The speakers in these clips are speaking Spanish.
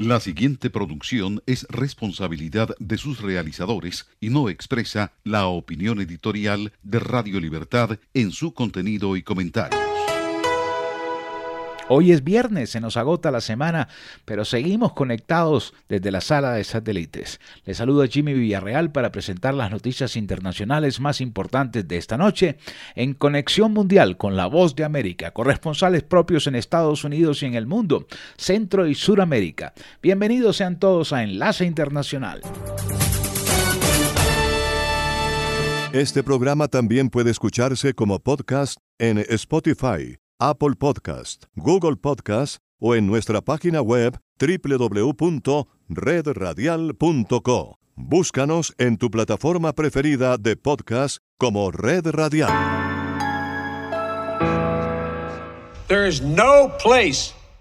La siguiente producción es responsabilidad de sus realizadores y no expresa la opinión editorial de Radio Libertad en su contenido y comentarios. Hoy es viernes, se nos agota la semana, pero seguimos conectados desde la sala de satélites. Les saluda Jimmy Villarreal para presentar las noticias internacionales más importantes de esta noche en Conexión Mundial con la Voz de América, corresponsales propios en Estados Unidos y en el mundo, Centro y Suramérica. Bienvenidos sean todos a Enlace Internacional. Este programa también puede escucharse como podcast en Spotify Apple Podcast, Google Podcast o en nuestra página web www.redradial.co. Búscanos en tu plataforma preferida de podcast como Red Radial.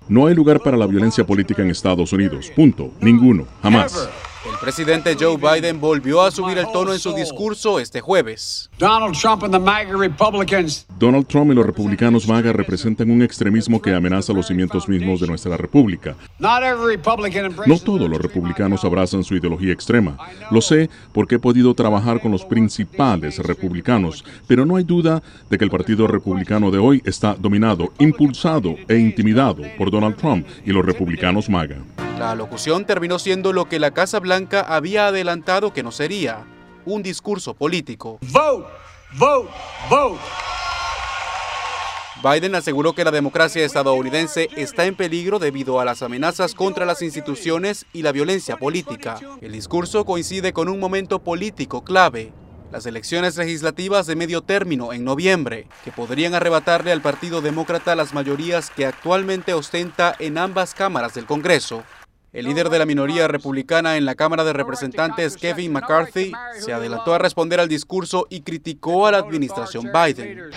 No hay lugar para la violencia política en Estados Unidos. Punto. Ninguno. Jamás. El presidente Joe Biden volvió a subir el tono en su discurso este jueves. Donald Trump y los republicanos MAGA representan un extremismo que amenaza los cimientos mismos de nuestra república. No todos los republicanos abrazan su ideología extrema. Lo sé porque he podido trabajar con los principales republicanos, pero no hay duda de que el Partido Republicano de hoy está dominado, impulsado e intimidado por Donald Trump y los republicanos MAGA. La locución terminó siendo lo que la Casa Blanca había adelantado que no sería, un discurso político. Vote, vote, vote. Biden aseguró que la democracia estadounidense está en peligro debido a las amenazas contra las instituciones y la violencia política. El discurso coincide con un momento político clave, las elecciones legislativas de medio término en noviembre, que podrían arrebatarle al Partido Demócrata las mayorías que actualmente ostenta en ambas cámaras del Congreso. El líder de la minoría republicana en la Cámara de Representantes, Kevin McCarthy, se adelantó a responder al discurso y criticó a la administración Biden.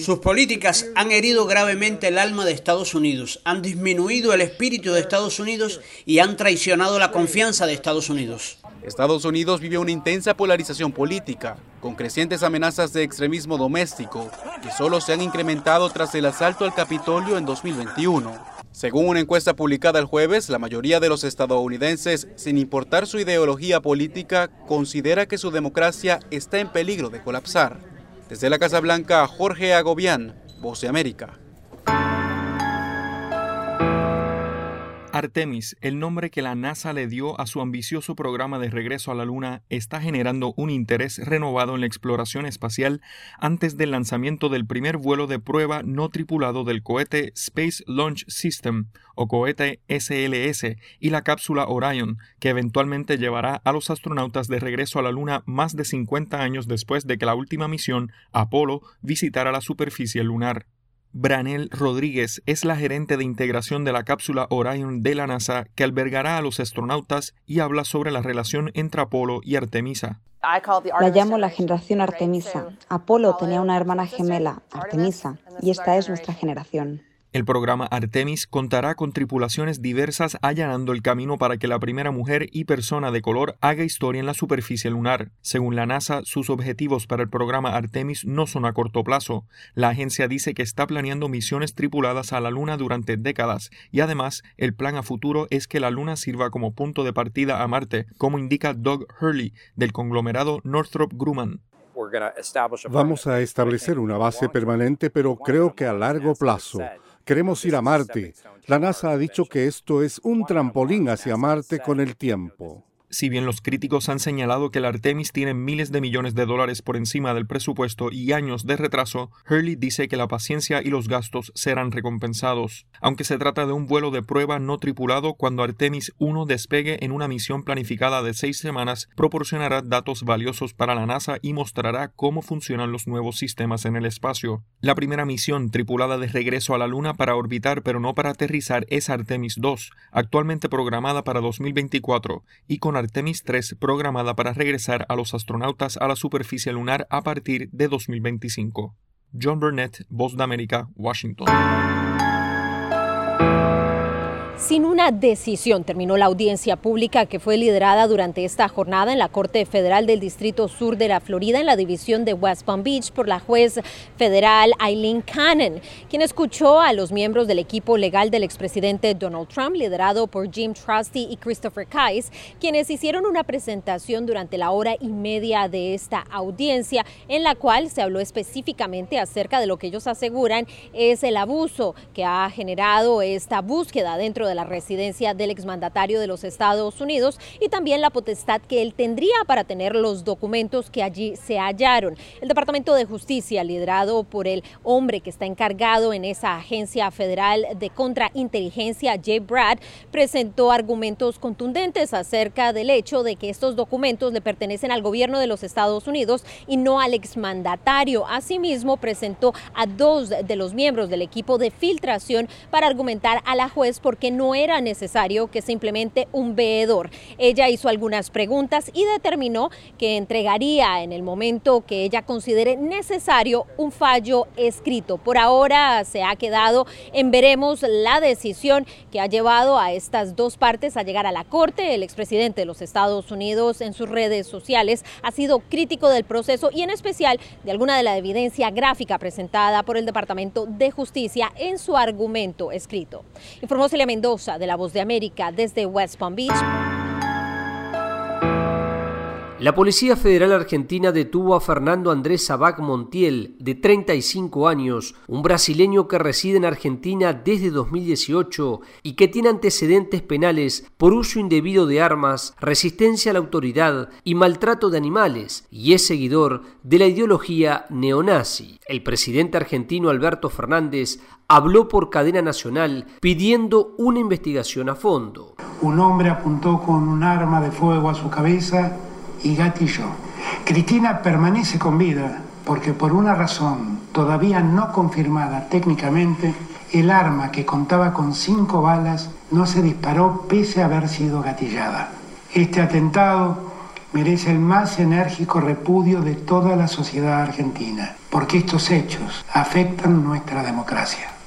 Sus políticas han herido gravemente el alma de Estados Unidos, han disminuido el espíritu de Estados Unidos y han traicionado la confianza de Estados Unidos. Estados Unidos vive una intensa polarización política, con crecientes amenazas de extremismo doméstico, que solo se han incrementado tras el asalto al Capitolio en 2021. Según una encuesta publicada el jueves, la mayoría de los estadounidenses, sin importar su ideología política, considera que su democracia está en peligro de colapsar. Desde la Casa Blanca, Jorge Agobián, Voz de América. Artemis, el nombre que la NASA le dio a su ambicioso programa de regreso a la Luna, está generando un interés renovado en la exploración espacial antes del lanzamiento del primer vuelo de prueba no tripulado del cohete Space Launch System o cohete SLS y la cápsula Orion, que eventualmente llevará a los astronautas de regreso a la Luna más de 50 años después de que la última misión, Apolo, visitara la superficie lunar. Branel Rodríguez es la gerente de integración de la cápsula Orion de la NASA que albergará a los astronautas y habla sobre la relación entre Apolo y Artemisa. La llamo la generación Artemisa. Apolo tenía una hermana gemela, Artemisa, y esta es nuestra generación. El programa Artemis contará con tripulaciones diversas allanando el camino para que la primera mujer y persona de color haga historia en la superficie lunar. Según la NASA, sus objetivos para el programa Artemis no son a corto plazo. La agencia dice que está planeando misiones tripuladas a la Luna durante décadas y además el plan a futuro es que la Luna sirva como punto de partida a Marte, como indica Doug Hurley del conglomerado Northrop Grumman. Vamos a establecer una base permanente, pero creo que a largo plazo. Queremos ir a Marte. La NASA ha dicho que esto es un trampolín hacia Marte con el tiempo. Si bien los críticos han señalado que el Artemis tiene miles de millones de dólares por encima del presupuesto y años de retraso, Hurley dice que la paciencia y los gastos serán recompensados. Aunque se trata de un vuelo de prueba no tripulado, cuando Artemis 1 despegue en una misión planificada de seis semanas, proporcionará datos valiosos para la NASA y mostrará cómo funcionan los nuevos sistemas en el espacio. La primera misión tripulada de regreso a la Luna para orbitar pero no para aterrizar es Artemis 2, actualmente programada para 2024, y con Artemis 3 programada para regresar a los astronautas a la superficie lunar a partir de 2025. John Burnett, Voz de América, Washington. Sin una decisión terminó la audiencia pública que fue liderada durante esta jornada en la Corte Federal del Distrito Sur de la Florida en la división de West Palm Beach por la juez federal Eileen Cannon, quien escuchó a los miembros del equipo legal del expresidente Donald Trump, liderado por Jim Trusty y Christopher Kais, quienes hicieron una presentación durante la hora y media de esta audiencia, en la cual se habló específicamente acerca de lo que ellos aseguran es el abuso que ha generado esta búsqueda dentro de de la residencia del exmandatario de los Estados Unidos y también la potestad que él tendría para tener los documentos que allí se hallaron. El Departamento de Justicia, liderado por el hombre que está encargado en esa agencia federal de contrainteligencia, Jay Brad, presentó argumentos contundentes acerca del hecho de que estos documentos le pertenecen al gobierno de los Estados Unidos y no al exmandatario. Asimismo, presentó a dos de los miembros del equipo de filtración para argumentar a la juez porque no no era necesario que simplemente un veedor. Ella hizo algunas preguntas y determinó que entregaría en el momento que ella considere necesario un fallo escrito. Por ahora se ha quedado en veremos la decisión que ha llevado a estas dos partes a llegar a la Corte. El expresidente de los Estados Unidos en sus redes sociales ha sido crítico del proceso y en especial de alguna de la evidencia gráfica presentada por el Departamento de Justicia en su argumento escrito. Informó Celia Mendoza de La Voz de América desde West Palm Beach. La Policía Federal Argentina detuvo a Fernando Andrés Sabac Montiel, de 35 años, un brasileño que reside en Argentina desde 2018 y que tiene antecedentes penales por uso indebido de armas, resistencia a la autoridad y maltrato de animales, y es seguidor de la ideología neonazi. El presidente argentino Alberto Fernández habló por cadena nacional pidiendo una investigación a fondo. Un hombre apuntó con un arma de fuego a su cabeza y gatilló. Cristina permanece con vida porque por una razón todavía no confirmada técnicamente, el arma que contaba con cinco balas no se disparó pese a haber sido gatillada. Este atentado merece el más enérgico repudio de toda la sociedad argentina, porque estos hechos afectan nuestra democracia.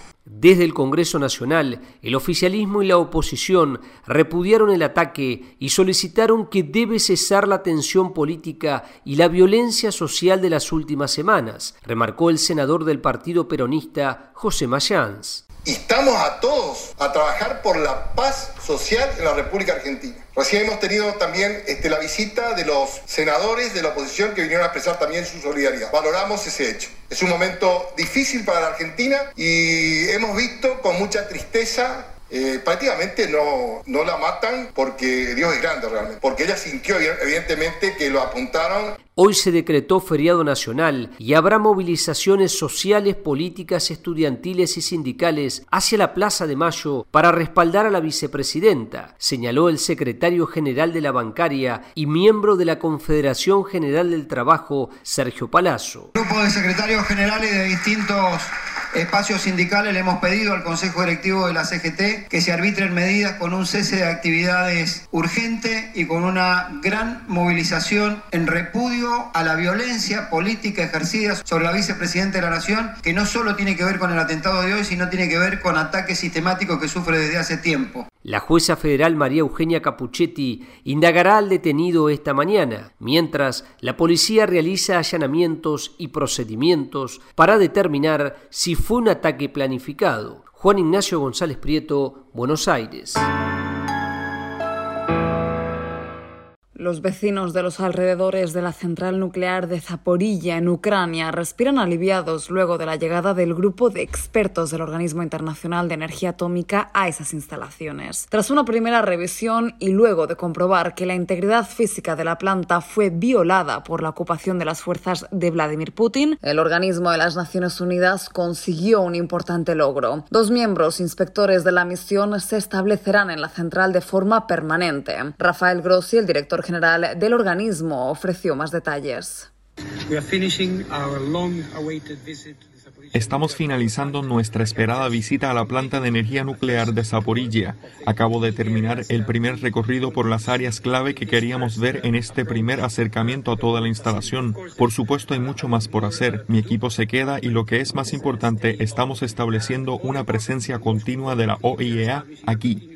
Desde el Congreso Nacional, el oficialismo y la oposición repudiaron el ataque y solicitaron que debe cesar la tensión política y la violencia social de las últimas semanas, remarcó el senador del Partido Peronista, José Mayans. Estamos a todos a trabajar por la paz social en la República Argentina. Recién hemos tenido también este, la visita de los senadores de la oposición que vinieron a expresar también su solidaridad. Valoramos ese hecho. Es un momento difícil para la Argentina y hemos visto con mucha tristeza eh, prácticamente no, no la matan porque Dios es grande realmente, porque ella sintió evidentemente que lo apuntaron. Hoy se decretó feriado nacional y habrá movilizaciones sociales, políticas, estudiantiles y sindicales hacia la Plaza de Mayo para respaldar a la vicepresidenta, señaló el secretario general de la bancaria y miembro de la Confederación General del Trabajo, Sergio Palazzo. Grupo de secretarios generales de distintos espacios sindicales le hemos pedido al Consejo Directivo de la CGT que se arbitren medidas con un cese de actividades urgente y con una gran movilización en repudio a la violencia política ejercida sobre la vicepresidenta de la Nación, que no solo tiene que ver con el atentado de hoy, sino tiene que ver con ataques sistemáticos que sufre desde hace tiempo. La jueza federal María Eugenia Capuchetti indagará al detenido esta mañana, mientras la policía realiza allanamientos y procedimientos para determinar si fue un ataque planificado. Juan Ignacio González Prieto, Buenos Aires. Los vecinos de los alrededores de la central nuclear de Zaporilla, en Ucrania, respiran aliviados luego de la llegada del grupo de expertos del Organismo Internacional de Energía Atómica a esas instalaciones. Tras una primera revisión y luego de comprobar que la integridad física de la planta fue violada por la ocupación de las fuerzas de Vladimir Putin, el organismo de las Naciones Unidas consiguió un importante logro. Dos miembros inspectores de la misión se establecerán en la central de forma permanente. Rafael Grossi, el director general general del organismo ofreció más detalles. Estamos finalizando nuestra esperada visita a la planta de energía nuclear de Zaporilla. Acabo de terminar el primer recorrido por las áreas clave que queríamos ver en este primer acercamiento a toda la instalación. Por supuesto hay mucho más por hacer. Mi equipo se queda y lo que es más importante, estamos estableciendo una presencia continua de la OIEA aquí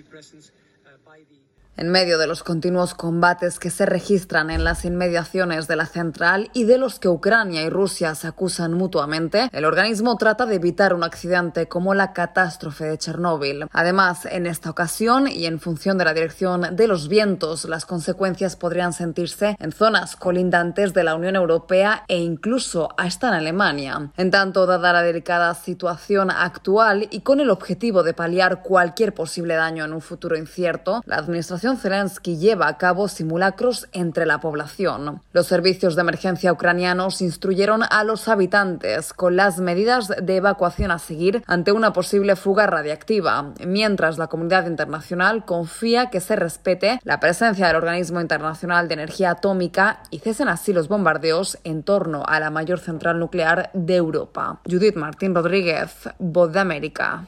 en medio de los continuos combates que se registran en las inmediaciones de la central y de los que Ucrania y Rusia se acusan mutuamente, el organismo trata de evitar un accidente como la catástrofe de Chernóbil. Además, en esta ocasión y en función de la dirección de los vientos, las consecuencias podrían sentirse en zonas colindantes de la Unión Europea e incluso hasta en Alemania. En tanto, dada la delicada situación actual y con el objetivo de paliar cualquier posible daño en un futuro incierto, la Administración Zelensky lleva a cabo simulacros entre la población. Los servicios de emergencia ucranianos instruyeron a los habitantes con las medidas de evacuación a seguir ante una posible fuga radiactiva, mientras la comunidad internacional confía que se respete la presencia del Organismo Internacional de Energía Atómica y cesen así los bombardeos en torno a la mayor central nuclear de Europa. Judith Martín Rodríguez, Voz de América.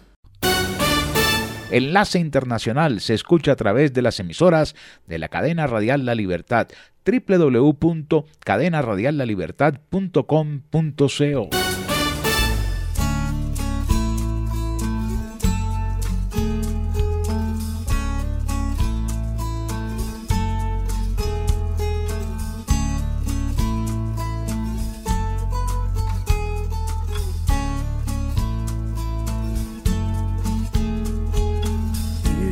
Enlace Internacional se escucha a través de las emisoras de la cadena radial La Libertad www.cadenaradiallalibertad.com.co.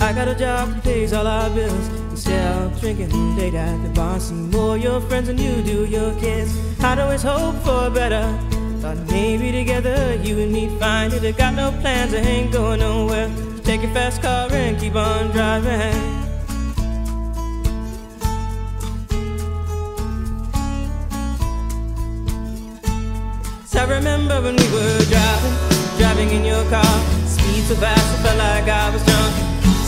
I got a job that pays all our bills. Instead of drinking late at the bar, see more your friends than you do your kids. I'd always hope for better. Thought maybe together you and me find it. I got no plans, I ain't going nowhere. Take your fast car and keep on driving. I remember when we were driving, driving in your car. Speed so fast, I felt like I was drunk.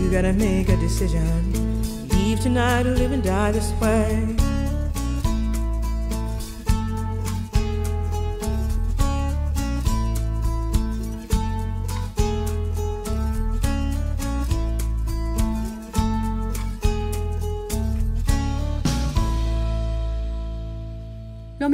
You gotta make a decision. Leave tonight or live and die this way.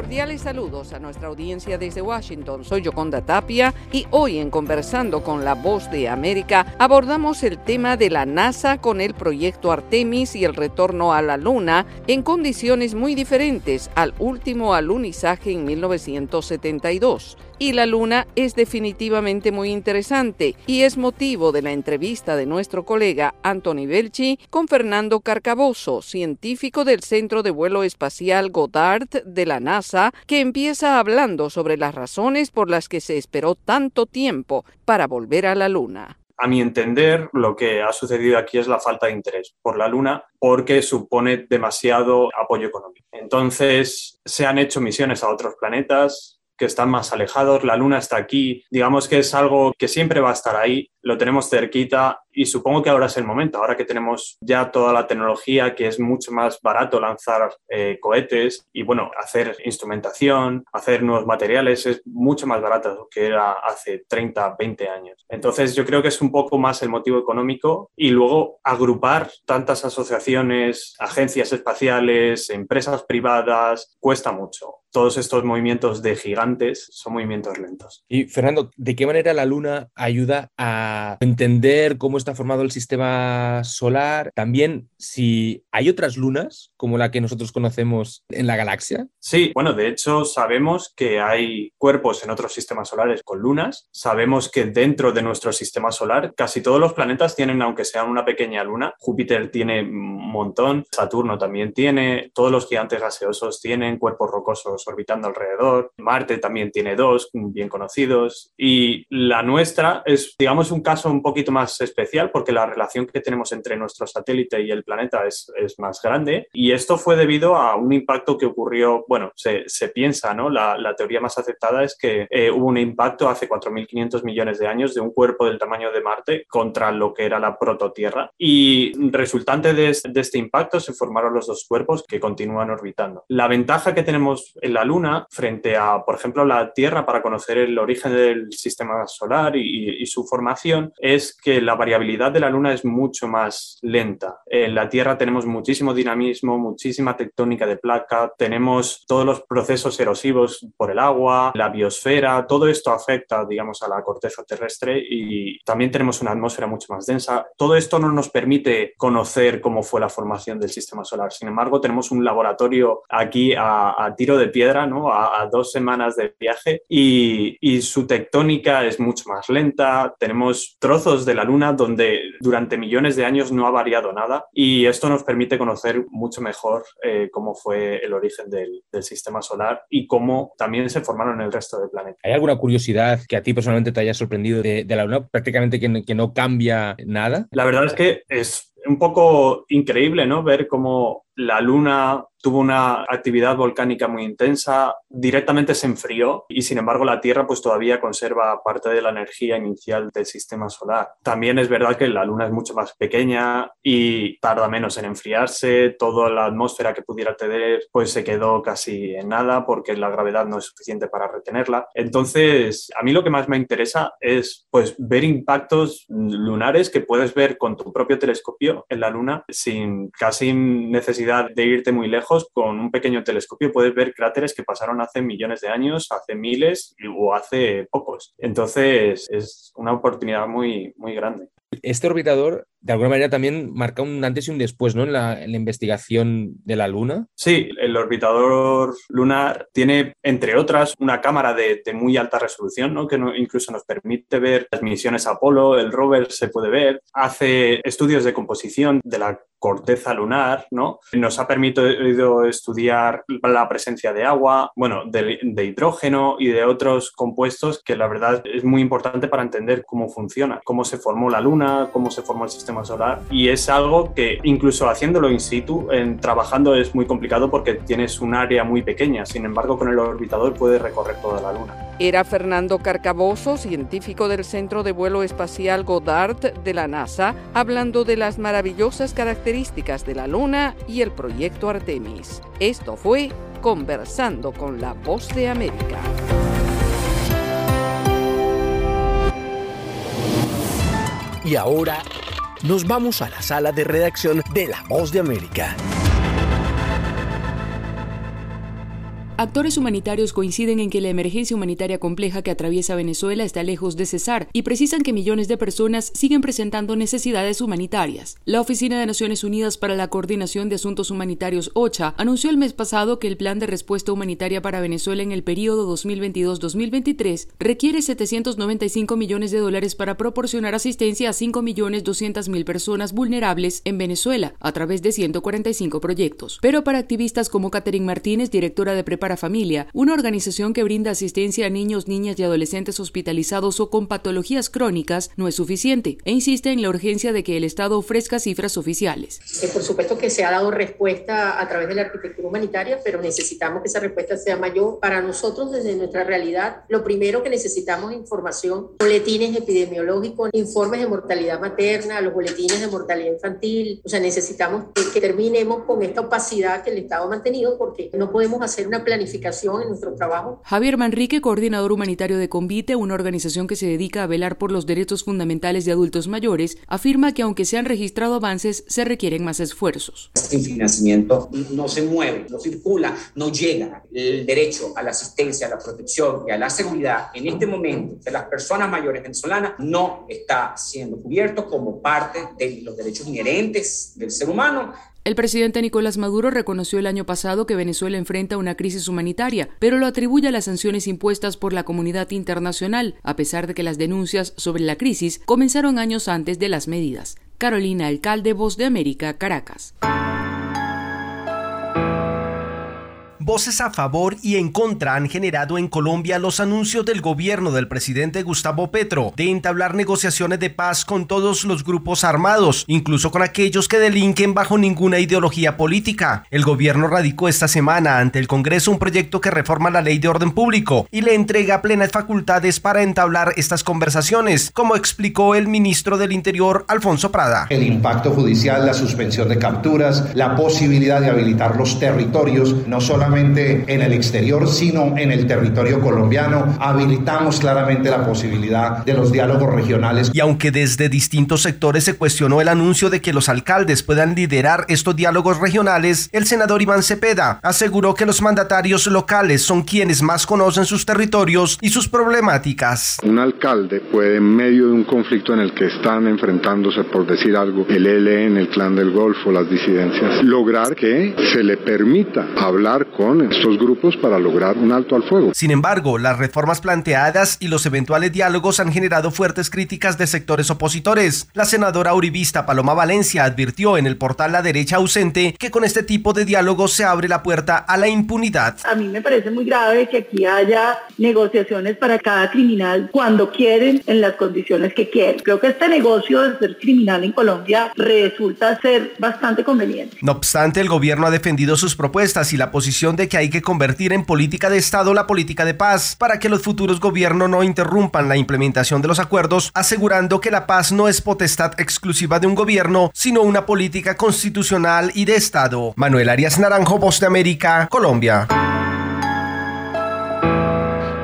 Cordiales saludos a nuestra audiencia desde Washington. Soy Yoconda Tapia y hoy en Conversando con la Voz de América abordamos el tema de la NASA con el proyecto Artemis y el retorno a la Luna en condiciones muy diferentes al último alunizaje en 1972 y la Luna es definitivamente muy interesante y es motivo de la entrevista de nuestro colega Anthony Belchi con Fernando Carcaboso, científico del Centro de Vuelo Espacial Goddard de la NASA, que empieza hablando sobre las razones por las que se esperó tanto tiempo para volver a la Luna. A mi entender, lo que ha sucedido aquí es la falta de interés por la Luna porque supone demasiado apoyo económico. Entonces, se han hecho misiones a otros planetas, que están más alejados, la luna está aquí, digamos que es algo que siempre va a estar ahí, lo tenemos cerquita y supongo que ahora es el momento, ahora que tenemos ya toda la tecnología, que es mucho más barato lanzar eh, cohetes y bueno, hacer instrumentación, hacer nuevos materiales, es mucho más barato que era hace 30, 20 años. Entonces yo creo que es un poco más el motivo económico y luego agrupar tantas asociaciones, agencias espaciales, empresas privadas, cuesta mucho. Todos estos movimientos de gigantes son movimientos lentos. Y Fernando, ¿de qué manera la Luna ayuda a entender cómo está formado el sistema solar? También si hay otras lunas como la que nosotros conocemos en la galaxia. Sí, bueno, de hecho sabemos que hay cuerpos en otros sistemas solares con lunas. Sabemos que dentro de nuestro sistema solar casi todos los planetas tienen, aunque sean una pequeña luna. Júpiter tiene un montón, Saturno también tiene, todos los gigantes gaseosos tienen cuerpos rocosos orbitando alrededor. Marte también tiene dos bien conocidos. Y la nuestra es, digamos, un caso un poquito más especial porque la relación que tenemos entre nuestro satélite y el planeta es, más grande. Y esto fue debido a un impacto que ocurrió, bueno, se, piensa, ¿no? La, la, teoría más aceptada es que eh, hubo un impacto hace 4.500 millones de años de un cuerpo del tamaño de Marte contra lo que era la prototierra. Y resultante de, de este impacto se formaron los dos cuerpos que continúan orbitando. La ventaja que tenemos en la Luna frente a, por ejemplo, la Tierra para conocer el origen del sistema solar y, y, su formación es que la variabilidad de la Luna es mucho más lenta. En la Tierra tenemos muchísimo dinamismo, muchísima tectónica de placa, tenemos todos los procesos erosivos por el agua, la biosfera, todo esto afecta, digamos, a la corteza terrestre y también tenemos una atmósfera mucho más densa. Todo esto no nos permite conocer cómo fue la formación del sistema solar. Sin embargo, tenemos un laboratorio aquí a, a tiro de piedra, ¿no? A, a dos semanas de viaje y, y su tectónica es mucho más lenta. Tenemos trozos de la Luna donde durante millones de años no ha variado nada y esto nos permite conocer mucho mejor eh, cómo fue el origen del, del, sistema solar y cómo también se formaron el resto del planeta. ¿Hay alguna curiosidad que a ti personalmente te haya sorprendido de, de la Luna? Prácticamente que, que no cambia nada. La verdad es que es un poco increíble, ¿no? Ver cómo la Luna tuvo una actividad volcánica muy intensa, directamente se enfrió y sin embargo la Tierra pues todavía conserva parte de la energía inicial del sistema solar. También es verdad que la Luna es mucho más pequeña y tarda menos en enfriarse, toda la atmósfera que pudiera tener pues se quedó casi en nada porque la gravedad no es suficiente para retenerla. Entonces, a mí lo que más me interesa es pues ver impactos lunares que puedes ver con tu propio telescopio en la Luna sin casi necesidad de irte muy lejos con un pequeño telescopio puedes ver cráteres que pasaron hace millones de años, hace miles o hace pocos. Entonces es una oportunidad muy, muy grande. Este orbitador de alguna manera también marca un antes y un después ¿no? en, la, investigación de la Luna. Sí, el orbitador lunar tiene, entre otras, una cámara de, muy alta resolución, ¿no? que incluso nos permite ver las misiones Apolo, el rover se puede ver, hace estudios de composición de la corteza lunar, ¿no? Nos ha permitido estudiar la presencia de agua, bueno, de, hidrógeno y de otros compuestos que la verdad es muy importante para entender cómo funciona, cómo se formó la Luna, cómo se formó el sistema solar y es algo que incluso haciéndolo in situ, en, trabajando es muy complicado porque tienes un área muy pequeña, sin embargo con el orbitador puedes recorrer toda la Luna. Era Fernando Carcaboso, científico del Centro de Vuelo Espacial Goddard de la NASA, hablando de las maravillosas características de la Luna y el proyecto Artemis. Esto fue Conversando con la Voz de América. Y ahora nos vamos a la sala de redacción de La Voz de América. Actores humanitarios coinciden en que la emergencia humanitaria compleja que atraviesa Venezuela está lejos de cesar y precisan que millones de personas siguen presentando necesidades humanitarias. La Oficina de Naciones Unidas para la Coordinación de Asuntos Humanitarios OCHA anunció el mes pasado que el plan de respuesta humanitaria para Venezuela en el periodo 2022-2023 requiere 795 millones de dólares para proporcionar asistencia a 5.200.000 personas vulnerables en Venezuela a través de 145 proyectos. Pero para activistas como Catherine Martínez, directora de preparación Familia, una organización que brinda asistencia a niños, niñas y adolescentes hospitalizados o con patologías crónicas, no es suficiente e insiste en la urgencia de que el Estado ofrezca cifras oficiales. Eh, por supuesto que se ha dado respuesta a través de la arquitectura humanitaria, pero necesitamos que esa respuesta sea mayor. Para nosotros, desde nuestra realidad, lo primero que necesitamos es información, boletines epidemiológicos, informes de mortalidad materna, los boletines de mortalidad infantil. O sea, necesitamos que, que terminemos con esta opacidad que el Estado ha mantenido porque no podemos hacer una planificación planificación en nuestro trabajo. Javier Manrique, coordinador humanitario de Convite, una organización que se dedica a velar por los derechos fundamentales de adultos mayores, afirma que aunque se han registrado avances, se requieren más esfuerzos. Este financiamiento no se mueve, no circula, no llega. El derecho a la asistencia, a la protección y a la seguridad en este momento de las personas mayores venezolanas no está siendo cubierto como parte de los derechos inherentes del ser humano el presidente Nicolás Maduro reconoció el año pasado que Venezuela enfrenta una crisis humanitaria, pero lo atribuye a las sanciones impuestas por la comunidad internacional, a pesar de que las denuncias sobre la crisis comenzaron años antes de las medidas. Carolina Alcalde, Voz de América, Caracas. Voces a favor y en contra han generado en Colombia los anuncios del gobierno del presidente Gustavo Petro de entablar negociaciones de paz con todos los grupos armados, incluso con aquellos que delinquen bajo ninguna ideología política. El gobierno radicó esta semana ante el Congreso un proyecto que reforma la ley de orden público y le entrega plenas facultades para entablar estas conversaciones, como explicó el ministro del Interior, Alfonso Prada. El impacto judicial, la suspensión de capturas, la posibilidad de habilitar los territorios, no solamente en el exterior, sino en el territorio colombiano. Habilitamos claramente la posibilidad de los diálogos regionales. Y aunque desde distintos sectores se cuestionó el anuncio de que los alcaldes puedan liderar estos diálogos regionales, el senador Iván Cepeda aseguró que los mandatarios locales son quienes más conocen sus territorios y sus problemáticas. Un alcalde puede, en medio de un conflicto en el que están enfrentándose, por decir algo, el ELN, el clan del Golfo, las disidencias, lograr que se le permita hablar con estos grupos para lograr un alto al fuego. Sin embargo, las reformas planteadas y los eventuales diálogos han generado fuertes críticas de sectores opositores. La senadora uribista Paloma Valencia advirtió en el portal La Derecha Ausente que con este tipo de diálogos se abre la puerta a la impunidad. A mí me parece muy grave que aquí haya negociaciones para cada criminal cuando quieren, en las condiciones que quieren. Creo que este negocio de ser criminal en Colombia resulta ser bastante conveniente. No obstante, el gobierno ha defendido sus propuestas y la posición de que hay que convertir en política de Estado la política de paz para que los futuros gobiernos no interrumpan la implementación de los acuerdos, asegurando que la paz no es potestad exclusiva de un gobierno, sino una política constitucional y de Estado. Manuel Arias Naranjo, Voz de América, Colombia.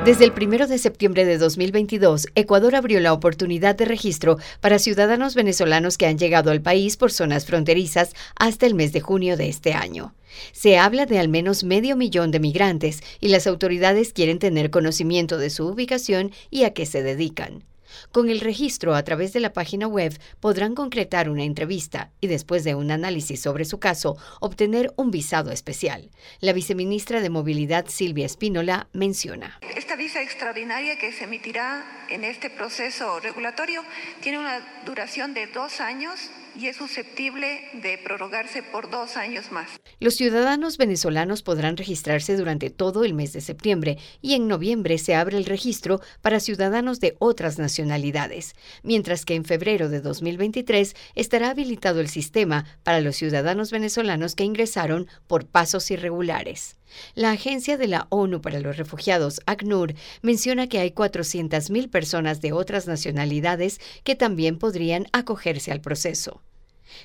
Desde el 1 de septiembre de 2022, Ecuador abrió la oportunidad de registro para ciudadanos venezolanos que han llegado al país por zonas fronterizas hasta el mes de junio de este año. Se habla de al menos medio millón de migrantes y las autoridades quieren tener conocimiento de su ubicación y a qué se dedican. Con el registro a través de la página web podrán concretar una entrevista y después de un análisis sobre su caso obtener un visado especial. La viceministra de Movilidad Silvia Espínola menciona. Esta visa extraordinaria que se emitirá en este proceso regulatorio tiene una duración de dos años y es susceptible de prorrogarse por dos años más. Los ciudadanos venezolanos podrán registrarse durante todo el mes de septiembre y en noviembre se abre el registro para ciudadanos de otras nacionalidades, mientras que en febrero de 2023 estará habilitado el sistema para los ciudadanos venezolanos que ingresaron por pasos irregulares. La Agencia de la ONU para los Refugiados, ACNUR, menciona que hay 400.000 personas de otras nacionalidades que también podrían acogerse al proceso.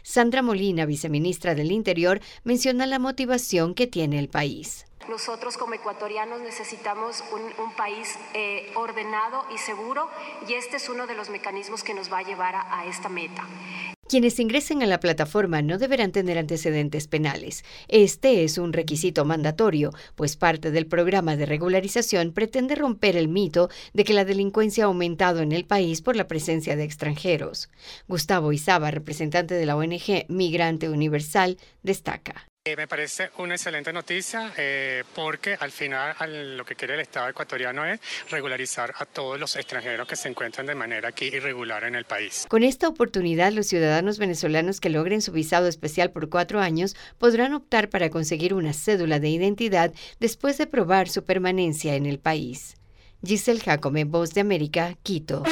Sandra Molina, viceministra del Interior, menciona la motivación que tiene el país. Nosotros como ecuatorianos necesitamos un, país eh, ordenado y seguro y este es uno de los mecanismos que nos va a llevar a esta meta. Quienes ingresen a la plataforma no deberán tener antecedentes penales. Este es un requisito mandatorio, pues parte del programa de regularización pretende romper el mito de que la delincuencia ha aumentado en el país por la presencia de extranjeros. Gustavo Izaba, representante de la ONG Migrante Universal, destaca. Eh, me parece una excelente noticia eh, porque al final lo que quiere el Estado ecuatoriano es regularizar a todos los extranjeros que se encuentran de manera aquí irregular en el país. Con esta oportunidad, los ciudadanos venezolanos que logren su visado especial por cuatro años podrán optar para conseguir una cédula de identidad después de probar su permanencia en el país. Giselle Jacome, Voz de América, Quito.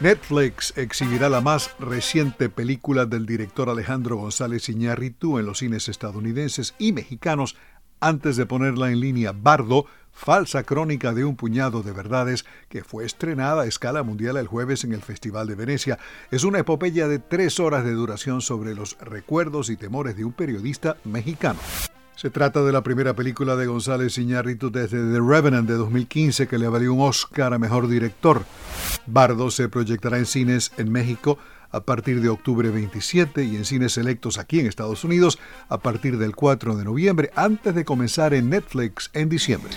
Netflix exhibirá la más reciente película del director Alejandro González Iñárritu en los cines estadounidenses y mexicanos antes de ponerla en línea Bardo, falsa crónica de un puñado de verdades que fue estrenada a escala mundial el jueves en el Festival de Venecia. Es una epopeya de tres horas de duración sobre los recuerdos y temores de un periodista mexicano. Se trata de la primera película de González Iñárritu desde The Revenant de 2015 que le valió un Oscar a Mejor Director. Bardo se proyectará en cines en México a partir de octubre 27 y en cines selectos aquí en Estados Unidos a partir del 4 de noviembre antes de comenzar en Netflix en diciembre.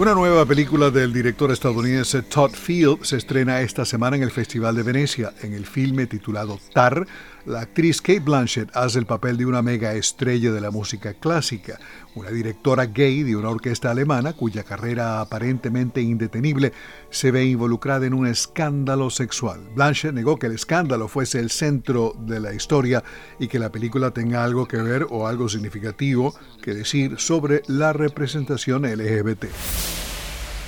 Una nueva película del director estadounidense Todd Field se estrena esta semana en el Festival de Venecia. En el filme titulado Tar, la actriz Kate Blanchett hace el papel de una mega estrella de la música clásica, una directora gay de una orquesta alemana cuya carrera aparentemente indetenible se ve involucrada en un escándalo sexual. Blanchett negó que el escándalo fuese el centro de la historia y que la película tenga algo que ver o algo significativo que decir sobre la representación LGBT.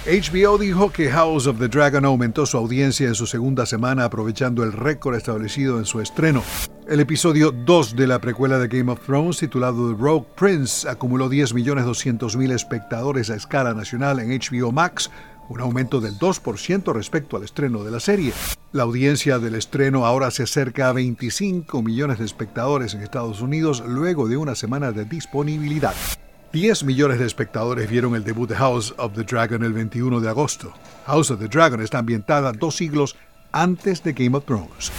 HBO dijo que House of the Dragon aumentó su audiencia en su segunda semana aprovechando el récord establecido en su estreno. El episodio 2 de la precuela de Game of Thrones, titulado The Rogue Prince, acumuló 10.200.000 espectadores a escala nacional en HBO Max, un aumento del 2% respecto al estreno de la serie. La audiencia del estreno ahora se acerca a 25 millones de espectadores en Estados Unidos luego de una semana de disponibilidad. 10 millones de espectadores vieron el debut de House of the Dragon el 21 de agosto. House of the Dragon está ambientada dos siglos antes de Game of Thrones.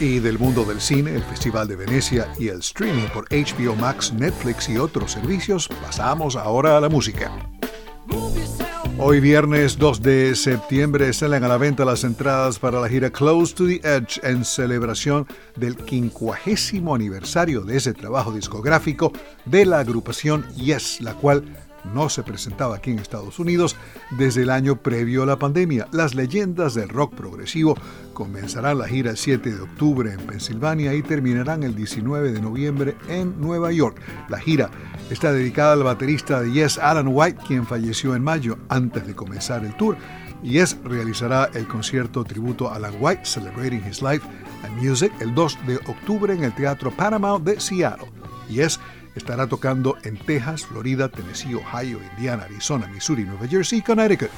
Y del mundo del cine, el Festival de Venecia y el streaming por HBO Max, Netflix y otros servicios, pasamos ahora a la música. Hoy viernes 2 de septiembre salen a la venta las entradas para la gira Close to the Edge en celebración del quincuagésimo aniversario de ese trabajo discográfico de la agrupación Yes, la cual no se presentaba aquí en Estados Unidos desde el año previo a la pandemia. Las leyendas del rock progresivo comenzarán la gira el 7 de octubre en Pensilvania y terminarán el 19 de noviembre en Nueva York. La gira está dedicada al baterista de Yes, Alan White, quien falleció en mayo antes de comenzar el tour. Yes realizará el concierto tributo a Alan White, Celebrating His Life and Music, el 2 de octubre en el Teatro Paramount de Seattle. Yes estará tocando en Texas, Florida, Tennessee, Ohio, Indiana, Arizona, Missouri, Nueva Jersey y Connecticut.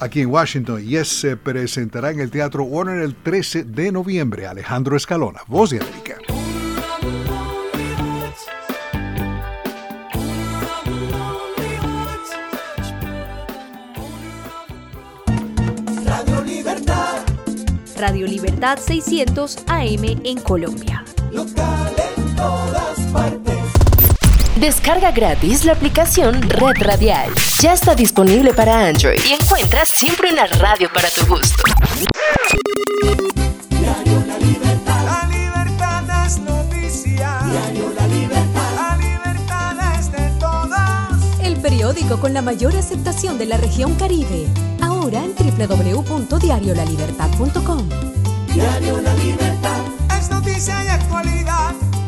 Aquí en Washington, Yes se presentará en el Teatro Warner el 13 de noviembre. Alejandro Escalona, Voz de América. Radio Libertad. Radio Libertad 600 AM en Colombia. Local en todas partes. Descarga gratis la aplicación Red Radial. Ya está disponible para Android y encuentras siempre una radio para tu gusto. Diario La Libertad. La libertad es noticia. Diario La Libertad. La libertad es de todos. El periódico con la mayor aceptación de la región Caribe. Ahora en www.diariolalibertad.com. Diario La Libertad. Es noticia y actualidad.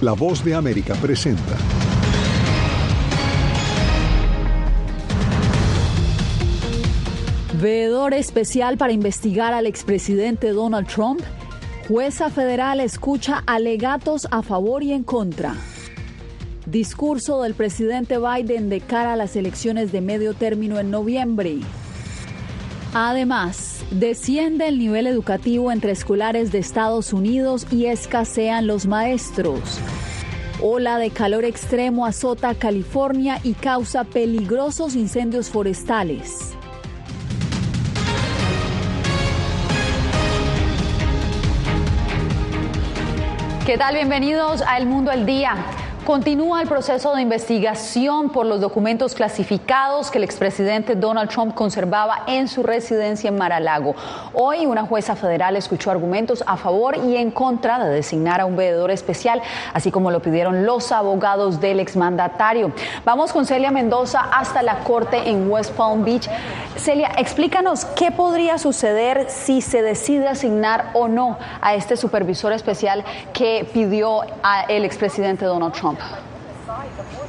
La Voz de América presenta. Veedor especial para investigar al expresidente Donald Trump. Jueza federal escucha alegatos a favor y en contra. Discurso del presidente Biden de cara a las elecciones de medio término en noviembre. Además, desciende el nivel educativo entre escolares de Estados Unidos y escasean los maestros. Ola de calor extremo azota California y causa peligrosos incendios forestales. ¿Qué tal? Bienvenidos a El Mundo al Día. Continúa el proceso de investigación por los documentos clasificados que el expresidente Donald Trump conservaba en su residencia en Mar-a-Lago. Hoy una jueza federal escuchó argumentos a favor y en contra de designar a un veedor especial, así como lo pidieron los abogados del exmandatario. Vamos con Celia Mendoza hasta la corte en West Palm Beach. Celia, explícanos qué podría suceder si se decide asignar o no a este supervisor especial que pidió el expresidente Donald Trump. up.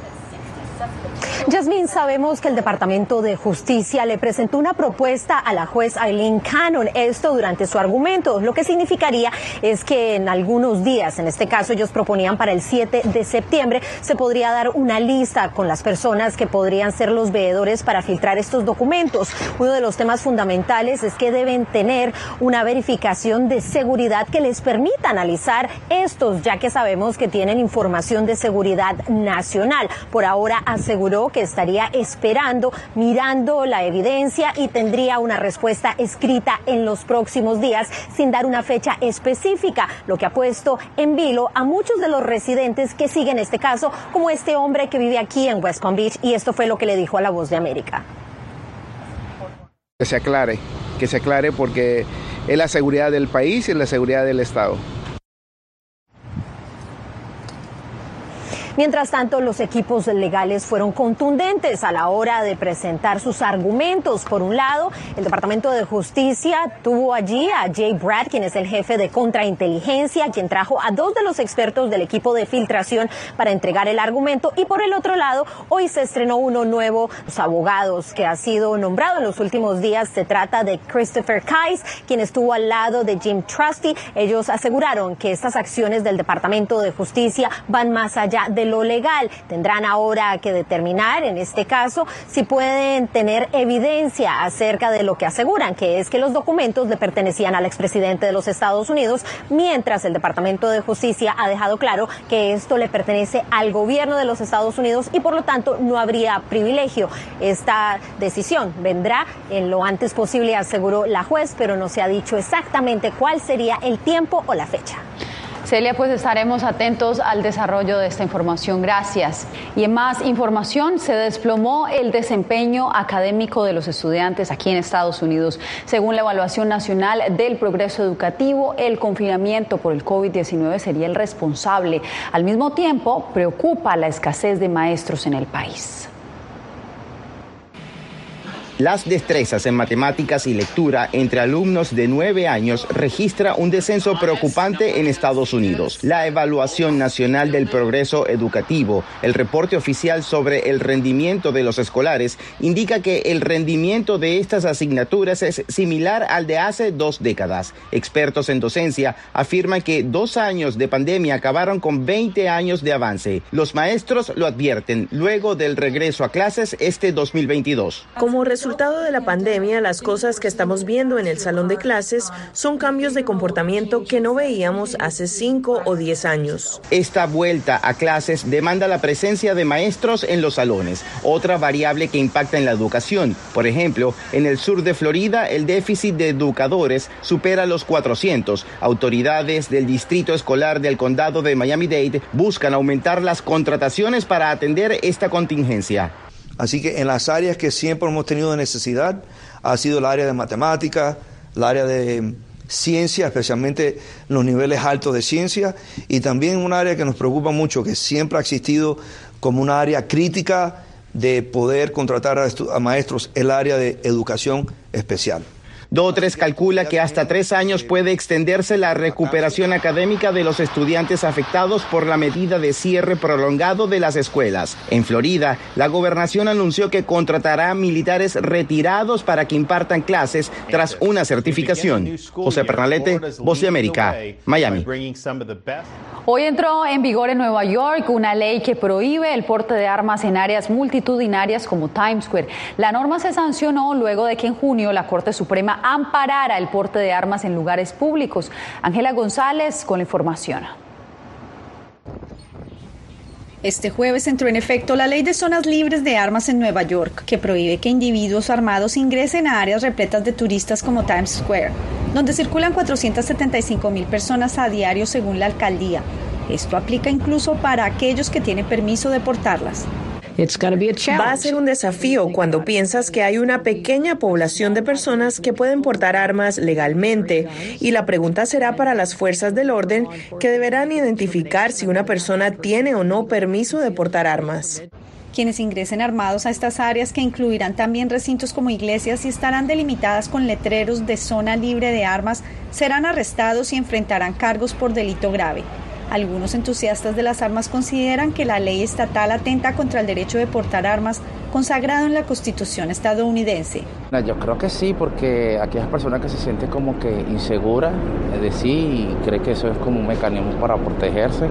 Jasmine, sabemos que el Departamento de Justicia le presentó una propuesta a la juez Eileen Cannon, esto durante su argumento. Lo que significaría es que en algunos días, en este caso ellos proponían para el 7 de septiembre, se podría dar una lista con las personas que podrían ser los veedores para filtrar estos documentos. Uno de los temas fundamentales es que deben tener una verificación de seguridad que les permita analizar estos, ya que sabemos que tienen información de seguridad nacional. Por ahora aseguró que estaría esperando, mirando la evidencia y tendría una respuesta escrita en los próximos días sin dar una fecha específica, lo que ha puesto en vilo a muchos de los residentes que siguen este caso, como este hombre que vive aquí en West Palm Beach y esto fue lo que le dijo a La Voz de América. Que se aclare, que se aclare porque es la seguridad del país y la seguridad del Estado. Mientras tanto, los equipos legales fueron contundentes a la hora de presentar sus argumentos. Por un lado, el Departamento de Justicia tuvo allí a Jay Brad, quien es el jefe de contrainteligencia, quien trajo a dos de los expertos del equipo de filtración para entregar el argumento. Y por el otro lado, hoy se estrenó uno nuevo, los abogados que ha sido nombrado en los últimos días. Se trata de Christopher Kais, quien estuvo al lado de Jim Trusty. Ellos aseguraron que estas acciones del Departamento de Justicia van más allá de de lo legal. Tendrán ahora que determinar, en este caso, si pueden tener evidencia acerca de lo que aseguran, que es que los documentos le pertenecían al expresidente de los Estados Unidos, mientras el Departamento de Justicia ha dejado claro que esto le pertenece al gobierno de los Estados Unidos y por lo tanto no habría privilegio. Esta decisión vendrá en lo antes posible, aseguró la juez, pero no se ha dicho exactamente cuál sería el tiempo o la fecha. Celia, pues estaremos atentos al desarrollo de esta información. Gracias. Y en más información, se desplomó el desempeño académico de los estudiantes aquí en Estados Unidos. Según la evaluación nacional del progreso educativo, el confinamiento por el COVID-19 sería el responsable. Al mismo tiempo, preocupa la escasez de maestros en el país. Las destrezas en matemáticas y lectura entre alumnos de nueve años registra un descenso preocupante en Estados Unidos. La evaluación nacional del progreso educativo, el reporte oficial sobre el rendimiento de los escolares, indica que el rendimiento de estas asignaturas es similar al de hace dos décadas. Expertos en docencia afirman que dos años de pandemia acabaron con 20 años de avance. Los maestros lo advierten luego del regreso a clases este 2022. Como de la pandemia, las cosas que estamos viendo en el salón de clases son cambios de comportamiento que no veíamos hace 5 o 10 años. Esta vuelta a clases demanda la presencia de maestros en los salones, otra variable que impacta en la educación. Por ejemplo, en el sur de Florida, el déficit de educadores supera los 400. Autoridades del Distrito Escolar del Condado de Miami-Dade buscan aumentar las contrataciones para atender esta contingencia. Así que en las áreas que siempre hemos tenido necesidad, ha sido el área de matemática, el área de ciencia, especialmente los niveles altos de ciencia, y también un área que nos preocupa mucho, que siempre ha existido como una área crítica de poder contratar a, a maestros, el área de educación especial. Dotres calcula que hasta tres años puede extenderse la recuperación académica de los estudiantes afectados por la medida de cierre prolongado de las escuelas. En Florida, la gobernación anunció que contratará militares retirados para que impartan clases tras una certificación. José Pernalete, Voz de América, Miami. Hoy entró en vigor en Nueva York una ley que prohíbe el porte de armas en áreas multitudinarias como Times Square. La norma se sancionó luego de que en junio la Corte Suprema amparara el porte de armas en lugares públicos. Ángela González con la información. Este jueves entró en efecto la ley de zonas libres de armas en Nueva York, que prohíbe que individuos armados ingresen a áreas repletas de turistas como Times Square, donde circulan 475 mil personas a diario según la alcaldía. Esto aplica incluso para aquellos que tienen permiso de portarlas. Va a ser un desafío cuando piensas que hay una pequeña población de personas que pueden portar armas legalmente y la pregunta será para las fuerzas del orden que deberán identificar si una persona tiene o no permiso de portar armas. Quienes ingresen armados a estas áreas, que incluirán también recintos como iglesias y estarán delimitadas con letreros de zona libre de armas, serán arrestados y enfrentarán cargos por delito grave. Algunos entusiastas de las armas consideran que la ley estatal atenta contra el derecho de portar armas consagrado en la Constitución estadounidense. Yo creo que sí, porque aquellas personas que se sienten como que inseguras de sí y cree que eso es como un mecanismo para protegerse.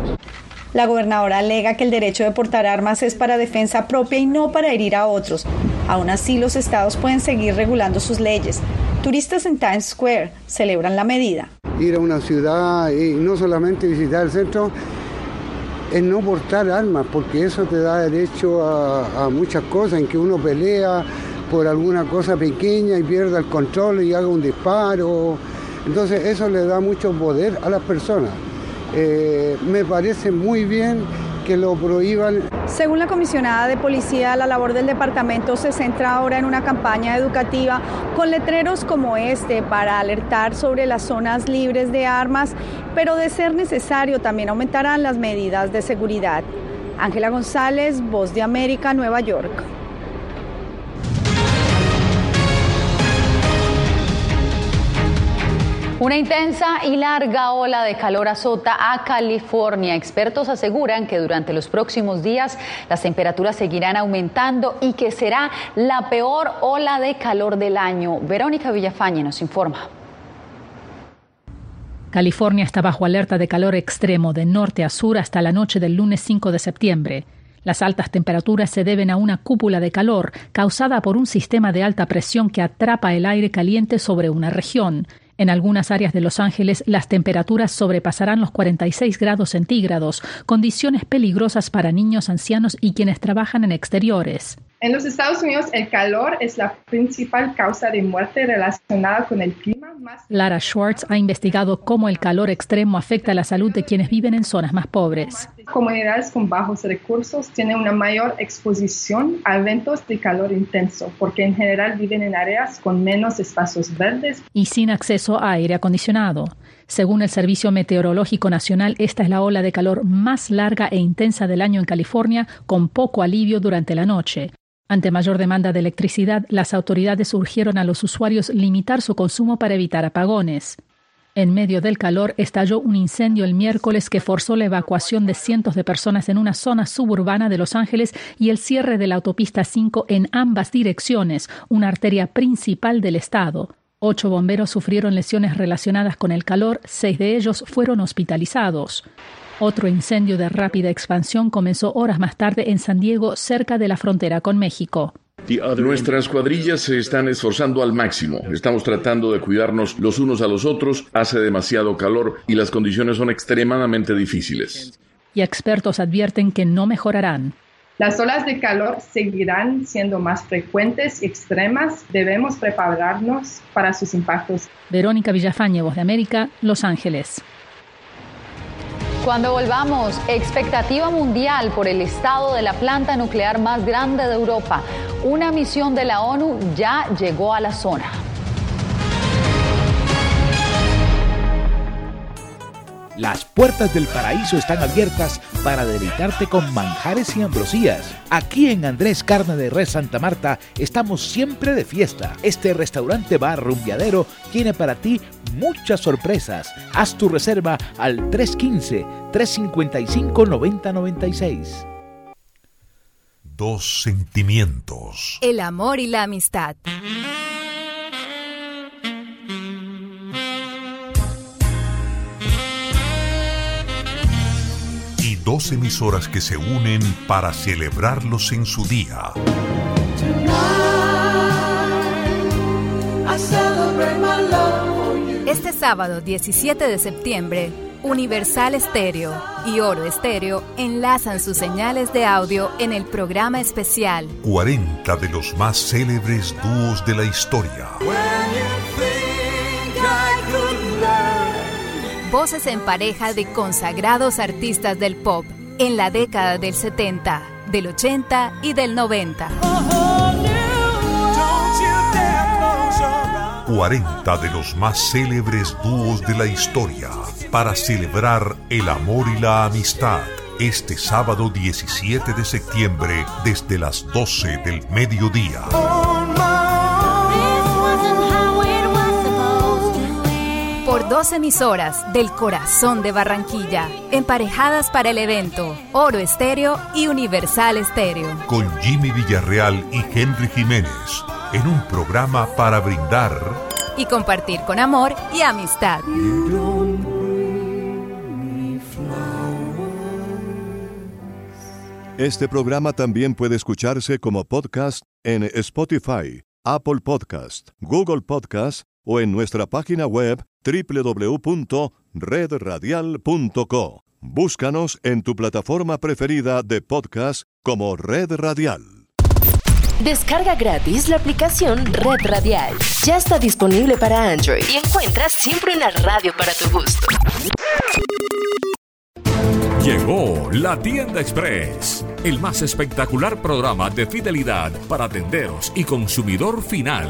La gobernadora alega que el derecho de portar armas es para defensa propia y no para herir a otros. Aún así, los estados pueden seguir regulando sus leyes. Turistas en Times Square celebran la medida. Ir a una ciudad y no solamente visitar el centro, es no portar armas, porque eso te da derecho a, muchas cosas, en que uno pelea por alguna cosa pequeña y pierda el control y haga un disparo. Entonces eso le da mucho poder a las personas. Eh, me parece muy bien que lo prohíban. Según la comisionada de policía, la labor del departamento se centra ahora en una campaña educativa con letreros como este para alertar sobre las zonas libres de armas, pero de ser necesario también aumentarán las medidas de seguridad. Ángela González, Voz de América, Nueva York. Una intensa y larga ola de calor azota a California. Expertos aseguran que durante los próximos días las temperaturas seguirán aumentando y que será la peor ola de calor del año. Verónica Villafañe nos informa. California está bajo alerta de calor extremo de norte a sur hasta la noche del lunes 5 de septiembre. Las altas temperaturas se deben a una cúpula de calor causada por un sistema de alta presión que atrapa el aire caliente sobre una región. En algunas áreas de Los Ángeles las temperaturas sobrepasarán los 46 grados centígrados, condiciones peligrosas para niños, ancianos y quienes trabajan en exteriores. En los Estados Unidos, el calor es la principal causa de muerte relacionada con el clima. Lara Schwartz ha investigado cómo el calor extremo afecta la salud de quienes viven en zonas más pobres. Comunidades con bajos recursos tienen una mayor exposición a eventos de calor intenso, porque en general viven en áreas con menos espacios verdes y sin acceso a aire acondicionado. Según el Servicio Meteorológico Nacional, esta es la ola de calor más larga e intensa del año en California, con poco alivio durante la noche. Ante mayor demanda de electricidad, las autoridades urgieron a los usuarios limitar su consumo para evitar apagones. En medio del calor estalló un incendio el miércoles que forzó la evacuación de cientos de personas en una zona suburbana de Los Ángeles y el cierre de la autopista 5 en ambas direcciones, una arteria principal del estado. Ocho bomberos sufrieron lesiones relacionadas con el calor, seis de ellos fueron hospitalizados. Otro incendio de rápida expansión comenzó horas más tarde en San Diego, cerca de la frontera con México. Nuestras cuadrillas se están esforzando al máximo. Estamos tratando de cuidarnos los unos a los otros. Hace demasiado calor y las condiciones son extremadamente difíciles. Y expertos advierten que no mejorarán. Las olas de calor seguirán siendo más frecuentes y extremas. Debemos prepararnos para sus impactos. Verónica Villafañe, Voz de América, Los Ángeles. Cuando volvamos, expectativa mundial por el estado de la planta nuclear más grande de Europa. Una misión de la ONU ya llegó a la zona. Las puertas del paraíso están abiertas para deleitarte con manjares y ambrosías. Aquí en Andrés Carne de Res Santa Marta estamos siempre de fiesta. Este restaurante bar rumbiadero tiene para ti muchas sorpresas. Haz tu reserva al 315-355-9096. Dos sentimientos. El amor y la amistad. Dos emisoras que se unen para celebrarlos en su día. Este sábado 17 de septiembre, Universal Estéreo y Oro Estéreo enlazan sus señales de audio en el programa especial 40 de los más célebres dúos de la historia. Voces en pareja de consagrados artistas del pop en la década del 70, del 80 y del 90. 40 de los más célebres dúos de la historia para celebrar el amor y la amistad este sábado 17 de septiembre desde las 12 del mediodía. Dos emisoras del corazón de Barranquilla, emparejadas para el evento Oro Estéreo y Universal Estéreo. Con Jimmy Villarreal y Henry Jiménez, en un programa para brindar y compartir con amor y amistad. Este programa también puede escucharse como podcast en Spotify, Apple Podcast, Google Podcast o en nuestra página web www.redradial.co. Búscanos en tu plataforma preferida de podcast como Red Radial. Descarga gratis la aplicación Red Radial. Ya está disponible para Android y encuentras siempre una radio para tu gusto. Llegó la Tienda Express, el más espectacular programa de fidelidad para tenderos y consumidor final.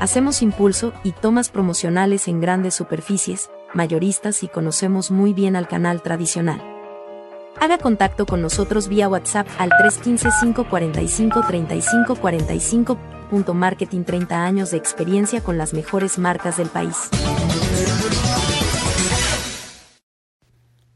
hacemos impulso y tomas promocionales en grandes superficies, mayoristas y conocemos muy bien al canal tradicional. Haga contacto con nosotros vía WhatsApp al 315-545-3545. Marketing 30 años de experiencia con las mejores marcas del país.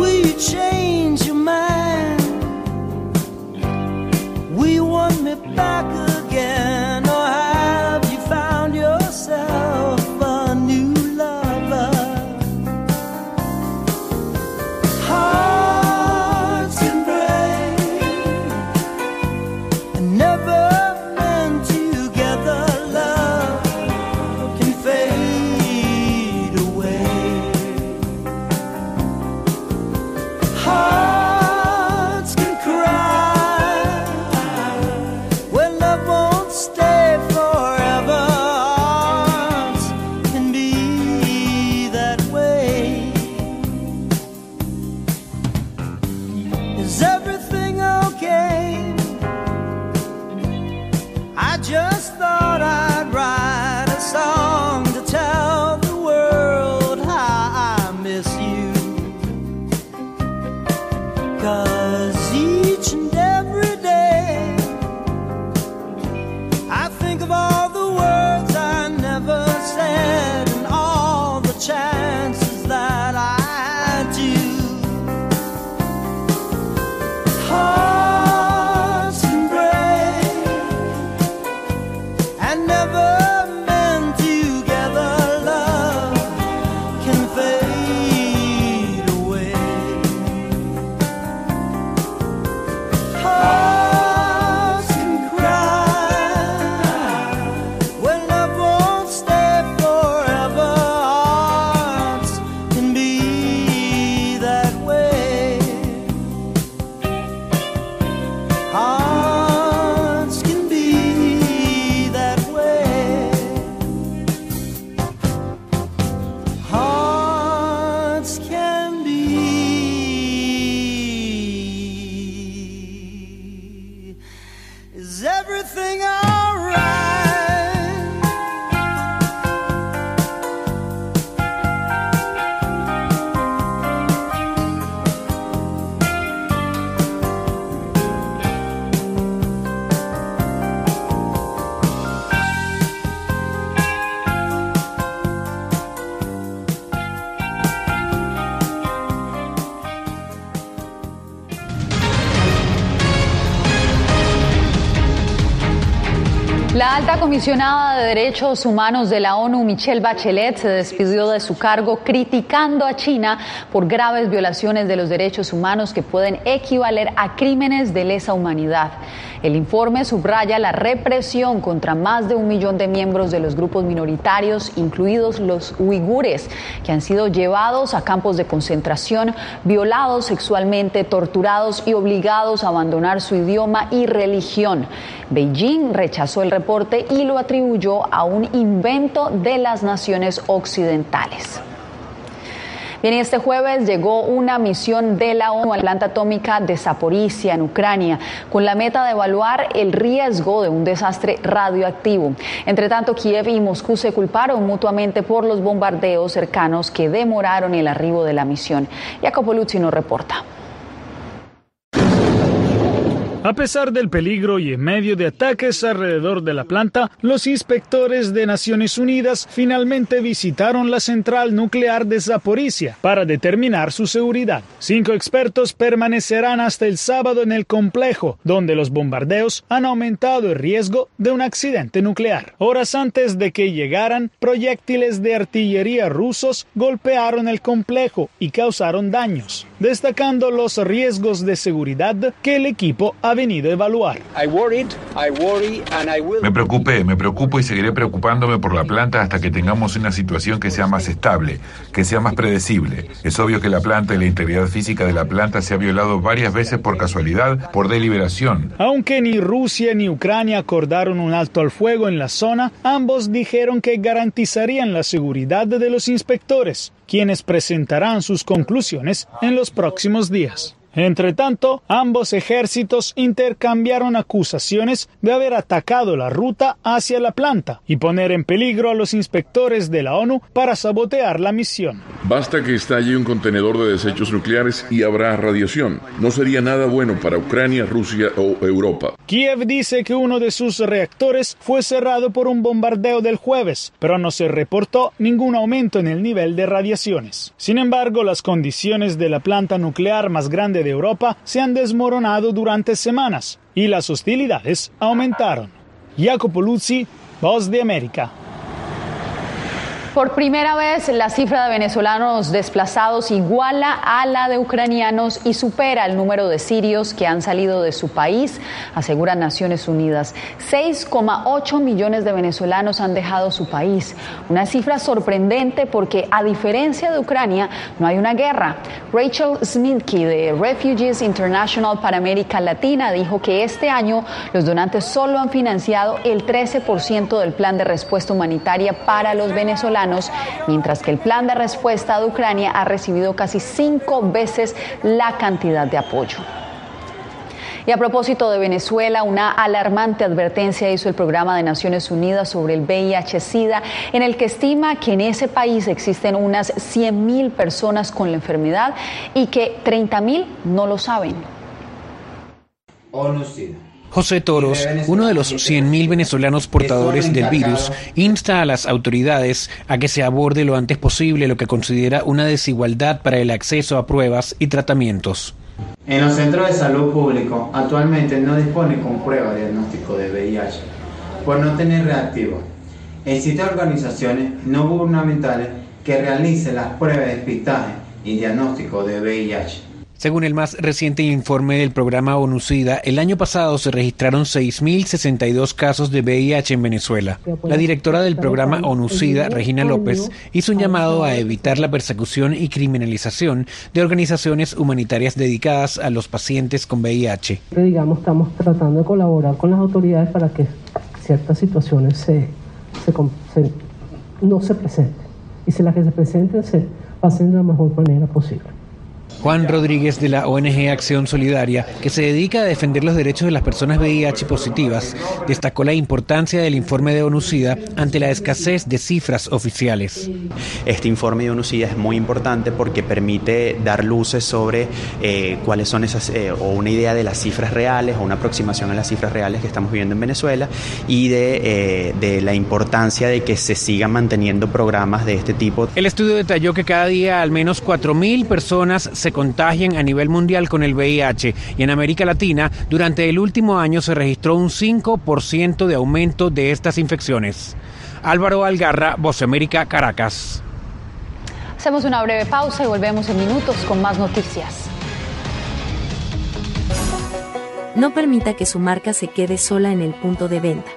We change? Comisionada de Derechos Humanos de la ONU, Michelle Bachelet, se despidió de su cargo criticando a China por graves violaciones de los derechos humanos que pueden equivaler a crímenes de lesa humanidad. El informe subraya la represión contra más de un millón de miembros de los grupos minoritarios, incluidos los uigures, que han sido llevados a campos de concentración, violados sexualmente, torturados y obligados a abandonar su idioma y religión. Beijing rechazó el reporte y lo atribuyó a un invento de las naciones occidentales. Bien, este jueves llegó una misión de la ONU a la planta atómica de Zaporizhia, en Ucrania, con la meta de evaluar el riesgo de un desastre radioactivo. Entre tanto, Kiev y Moscú se culparon mutuamente por los bombardeos cercanos que demoraron el arribo de la misión. Jacopo Luzzi nos reporta. A pesar del peligro y en medio de ataques alrededor de la planta, los inspectores de Naciones Unidas finalmente visitaron la central nuclear de Zaporizhia para determinar su seguridad. Cinco expertos permanecerán hasta el sábado en el complejo, donde los bombardeos han aumentado el riesgo de un accidente nuclear. Horas antes de que llegaran, proyectiles de artillería rusos golpearon el complejo y causaron daños, destacando los riesgos de seguridad que el equipo ha venido a evaluar. Me preocupé, me preocupo y seguiré preocupándome por la planta hasta que tengamos una situación que sea más estable, que sea más predecible. Es obvio que la planta y la integridad física de la planta se ha violado varias veces por casualidad, por deliberación. Aunque ni Rusia ni Ucrania acordaron un alto al fuego en la zona, ambos dijeron que garantizarían la seguridad de los inspectores, quienes presentarán sus conclusiones en los próximos días. Entre tanto, ambos ejércitos intercambiaron acusaciones de haber atacado la ruta hacia la planta y poner en peligro a los inspectores de la ONU para sabotear la misión. Basta que estalle un contenedor de desechos nucleares y habrá radiación. No sería nada bueno para Ucrania, Rusia o Europa. Kiev dice que uno de sus reactores fue cerrado por un bombardeo del jueves, pero no se reportó ningún aumento en el nivel de radiaciones. Sin embargo, las condiciones de la planta nuclear más grande de Europa se han desmoronado durante semanas y las hostilidades aumentaron. Jacopo Luzzi, Voz de América. Por primera vez, la cifra de venezolanos desplazados iguala a la de ucranianos y supera el número de sirios que han salido de su país, aseguran Naciones Unidas. 6,8 millones de venezolanos han dejado su país. Una cifra sorprendente porque, a diferencia de Ucrania, no hay una guerra. Rachel Smitky de Refugees International para América Latina dijo que este año los donantes solo han financiado el 13% del plan de respuesta humanitaria para los venezolanos mientras que el plan de respuesta de Ucrania ha recibido casi cinco veces la cantidad de apoyo. Y a propósito de Venezuela, una alarmante advertencia hizo el programa de Naciones Unidas sobre el VIH-Sida, en el que estima que en ese país existen unas 100.000 personas con la enfermedad y que 30.000 no lo saben. José Toros, uno de los 100.000 venezolanos portadores del virus, insta a las autoridades a que se aborde lo antes posible lo que considera una desigualdad para el acceso a pruebas y tratamientos. En los centros de salud público actualmente no dispone con prueba de diagnóstico de VIH por no tener reactivo. Existen organizaciones no gubernamentales que realicen las pruebas de despistaje y diagnóstico de VIH. Según el más reciente informe del programa ONU-SIDA, el año pasado se registraron 6.062 casos de VIH en Venezuela. La directora del programa ONU-SIDA, Regina López, hizo un llamado a evitar la persecución y criminalización de organizaciones humanitarias dedicadas a los pacientes con VIH. Digamos, estamos tratando de colaborar con las autoridades para que ciertas situaciones se, no se presenten. Y si las que se presenten se pasen de la mejor manera posible. Juan Rodríguez de la ONG Acción Solidaria, que se dedica a defender los derechos de las personas VIH positivas, destacó la importancia del informe de ONUCIDA ante la escasez de cifras oficiales. Este informe de ONUCIDA es muy importante porque permite dar luces sobre eh, cuáles son esas, eh, o una idea de las cifras reales, o una aproximación a las cifras reales que estamos viviendo en Venezuela y de, eh, de la importancia de que se sigan manteniendo programas de este tipo. El estudio detalló que cada día al menos 4.000 personas se contagian a nivel mundial con el VIH y en América Latina durante el último año se registró un 5% de aumento de estas infecciones. Álvaro Algarra, Voz América, Caracas. Hacemos una breve pausa y volvemos en minutos con más noticias. No permita que su marca se quede sola en el punto de venta.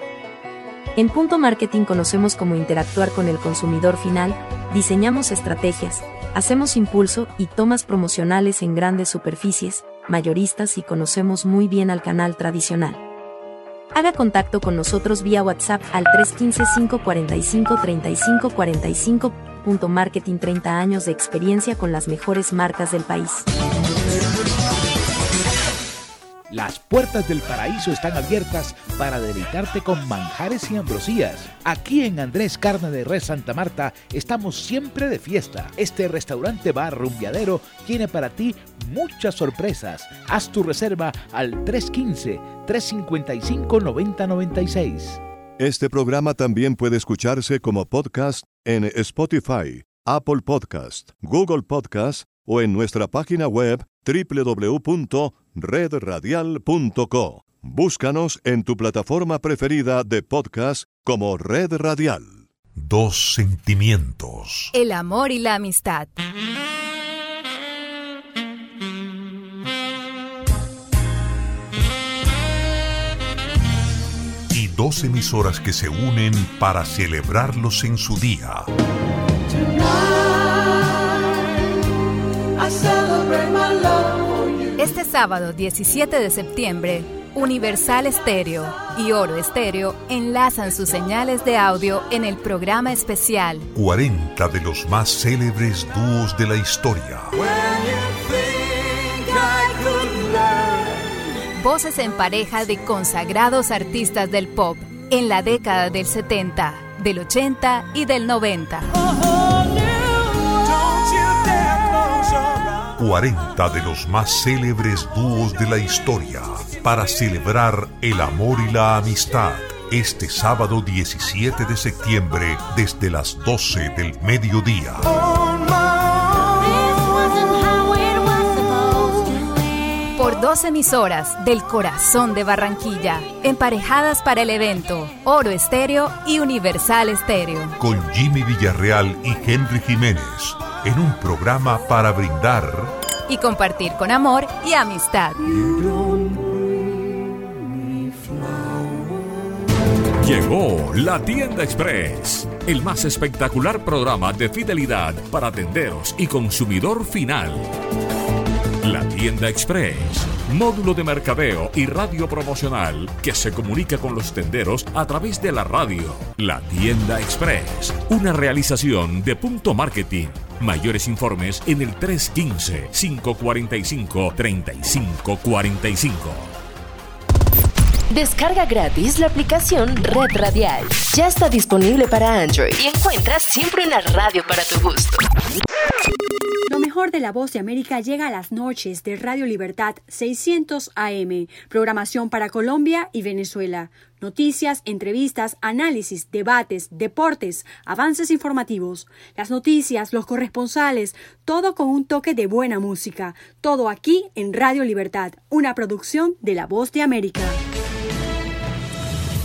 En Punto Marketing conocemos cómo interactuar con el consumidor final, diseñamos estrategias, hacemos impulso y tomas promocionales en grandes superficies, mayoristas y conocemos muy bien al canal tradicional. Haga contacto con nosotros vía WhatsApp al 315-545-3545. Punto Marketing 30 años de experiencia con las mejores marcas del país. Las puertas del paraíso están abiertas para deleitarte con manjares y ambrosías. Aquí en Andrés Carne de Res Santa Marta estamos siempre de fiesta. Este restaurante bar rumbiadero tiene para ti muchas sorpresas. Haz tu reserva al 315-355-9096. Este programa también puede escucharse como podcast en Spotify, Apple Podcast, Google Podcast o en nuestra página web www.redradial.co. Búscanos en tu plataforma preferida de podcast como Red Radial. Dos sentimientos. El amor y la amistad. Y dos emisoras que se unen para celebrarlos en su día. Este sábado 17 de septiembre, Universal Estéreo y Oro Estéreo enlazan sus señales de audio en el programa especial 40 de los más célebres dúos de la historia. Voces en pareja de consagrados artistas del pop en la década del 70, del 80 y del 90. 40 de los más célebres dúos de la historia para celebrar el amor y la amistad este sábado 17 de septiembre desde las 12 del mediodía. Por dos emisoras del corazón de Barranquilla, emparejadas para el evento, Oro Estéreo y Universal Estéreo. Con Jimmy Villarreal y Henry Jiménez en un programa para brindar y compartir con amor y amistad. Llegó la tienda express, el más espectacular programa de fidelidad para tenderos y consumidor final. La tienda express, módulo de mercadeo y radio promocional que se comunica con los tenderos a través de la radio. La tienda express, una realización de punto marketing. Mayores informes en el 315-545-3545. Descarga gratis la aplicación Red Radial. Ya está disponible para Android y encuentras siempre una radio para tu gusto. Lo mejor de la voz de América llega a las noches de Radio Libertad 600 AM, programación para Colombia y Venezuela. Noticias, entrevistas, análisis, debates, deportes, avances informativos, las noticias, los corresponsales, todo con un toque de buena música. Todo aquí en Radio Libertad, una producción de La Voz de América.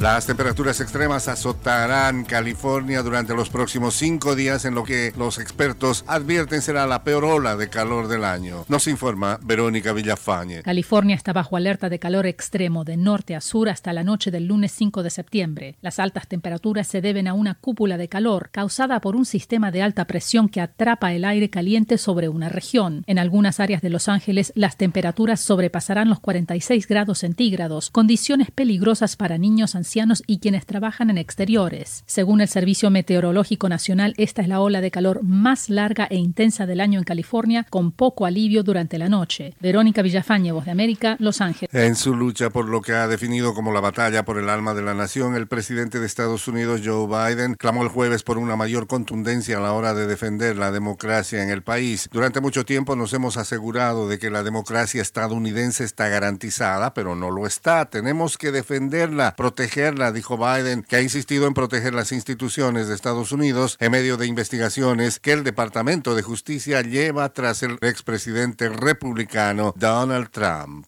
Las temperaturas extremas azotarán California durante los próximos cinco días en lo que los expertos advierten será la peor ola de calor del año. Nos informa Verónica Villafañe. California está bajo alerta de calor extremo de norte a sur hasta la noche del lunes 5 de septiembre. Las altas temperaturas se deben a una cúpula de calor causada por un sistema de alta presión que atrapa el aire caliente sobre una región. En algunas áreas de Los Ángeles las temperaturas sobrepasarán los 46 grados centígrados, condiciones peligrosas para niños ancianos y quienes trabajan en exteriores. Según el Servicio Meteorológico Nacional, esta es la ola de calor más larga e intensa del año en California, con poco alivio durante la noche. Verónica Villafañe, Voz de América, Los Ángeles. En su lucha por lo que ha definido como la batalla por el alma de la nación, el presidente de Estados Unidos, Joe Biden, clamó el jueves por una mayor contundencia a la hora de defender la democracia en el país. Durante mucho tiempo nos hemos asegurado de que la democracia estadounidense está garantizada, pero no lo está. Tenemos que defenderla, protegerla protegerla, dijo Biden, que ha insistido en proteger las instituciones de Estados Unidos en medio de investigaciones que el Departamento de Justicia lleva tras el expresidente republicano Donald Trump.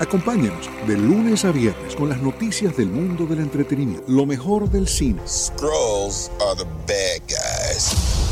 Acompáñanos de lunes a viernes con las noticias del mundo del entretenimiento, lo mejor del cine. Scrolls are the bad guys.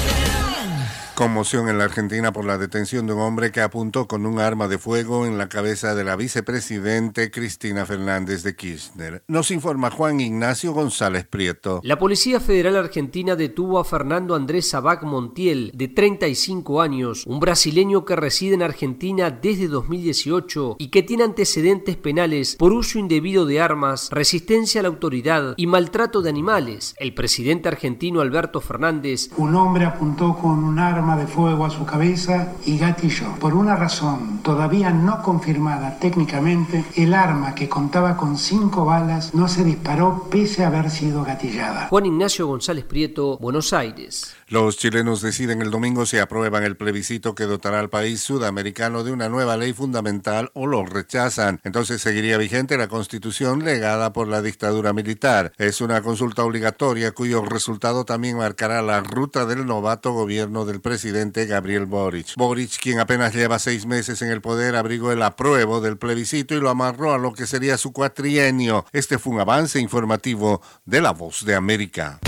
Conmoción en la Argentina por la detención de un hombre que apuntó con un arma de fuego en la cabeza de la vicepresidente Cristina Fernández de Kirchner. Nos informa Juan Ignacio González Prieto. La Policía Federal Argentina detuvo a Fernando Andrés Sabac Montiel, de 35 años, un brasileño que reside en Argentina desde 2018 y que tiene antecedentes penales por uso indebido de armas, resistencia a la autoridad y maltrato de animales. El presidente argentino Alberto Fernández. Un hombre apuntó con un arma de fuego a su cabeza y gatilló. Por una razón todavía no confirmada técnicamente, el arma que contaba con cinco balas no se disparó pese a haber sido gatillada. Juan Ignacio González Prieto, Buenos Aires. Los chilenos deciden el domingo si aprueban el plebiscito que dotará al país sudamericano de una nueva ley fundamental o lo rechazan. Entonces seguiría vigente la constitución legada por la dictadura militar. Es una consulta obligatoria cuyo resultado también marcará la ruta del novato gobierno del presidente Gabriel Boric. Boric, quien apenas lleva seis meses en el poder, abrigó el apruebo del plebiscito y lo amarró a lo que sería su cuatrienio. Este fue un avance informativo de La Voz de América.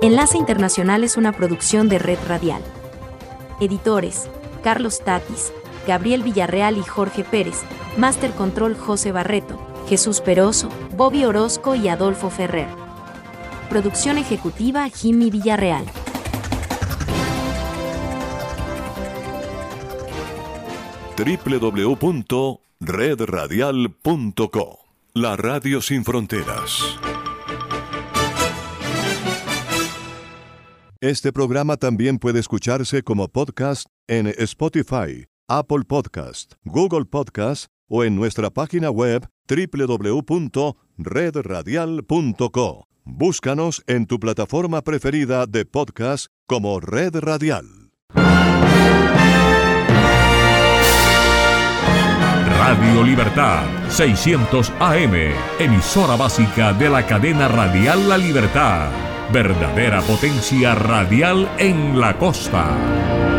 Enlace Internacional es una producción de Red Radial. Editores: Carlos Tatis, Gabriel Villarreal y Jorge Pérez. Master Control José Barreto, Jesús Peroso, Bobby Orozco y Adolfo Ferrer. Producción ejecutiva Jimmy Villarreal. www.redradial.co La Radio Sin Fronteras. Este programa también puede escucharse como podcast en Spotify, Apple Podcast, Google Podcast o en nuestra página web www.redradial.co. Búscanos en tu plataforma preferida de podcast como Red Radial. Radio Libertad, 600 AM, emisora básica de la cadena radial La Libertad. Verdadera potencia radial en la costa.